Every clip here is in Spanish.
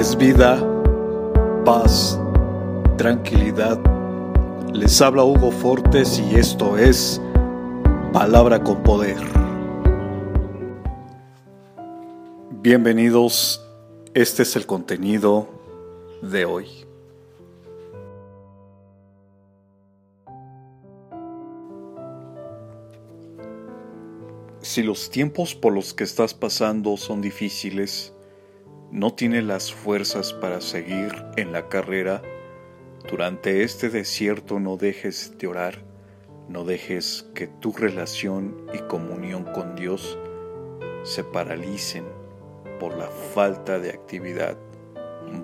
es vida, paz, tranquilidad. Les habla Hugo Fortes y esto es Palabra con Poder. Bienvenidos, este es el contenido de hoy. Si los tiempos por los que estás pasando son difíciles, no tienes las fuerzas para seguir en la carrera, durante este desierto no dejes de orar, no dejes que tu relación y comunión con Dios se paralicen por la falta de actividad.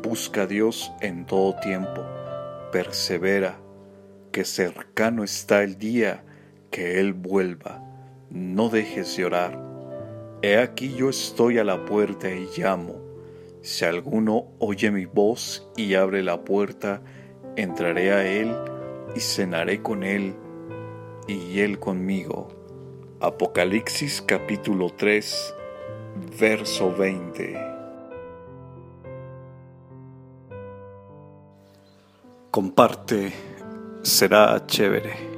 Busca a Dios en todo tiempo, persevera, que cercano está el día que Él vuelva no dejes de orar. He aquí yo estoy a la puerta y llamo. Si alguno oye mi voz y abre la puerta, entraré a él y cenaré con él y él conmigo. Apocalipsis capítulo 3, verso 20. Comparte, será chévere.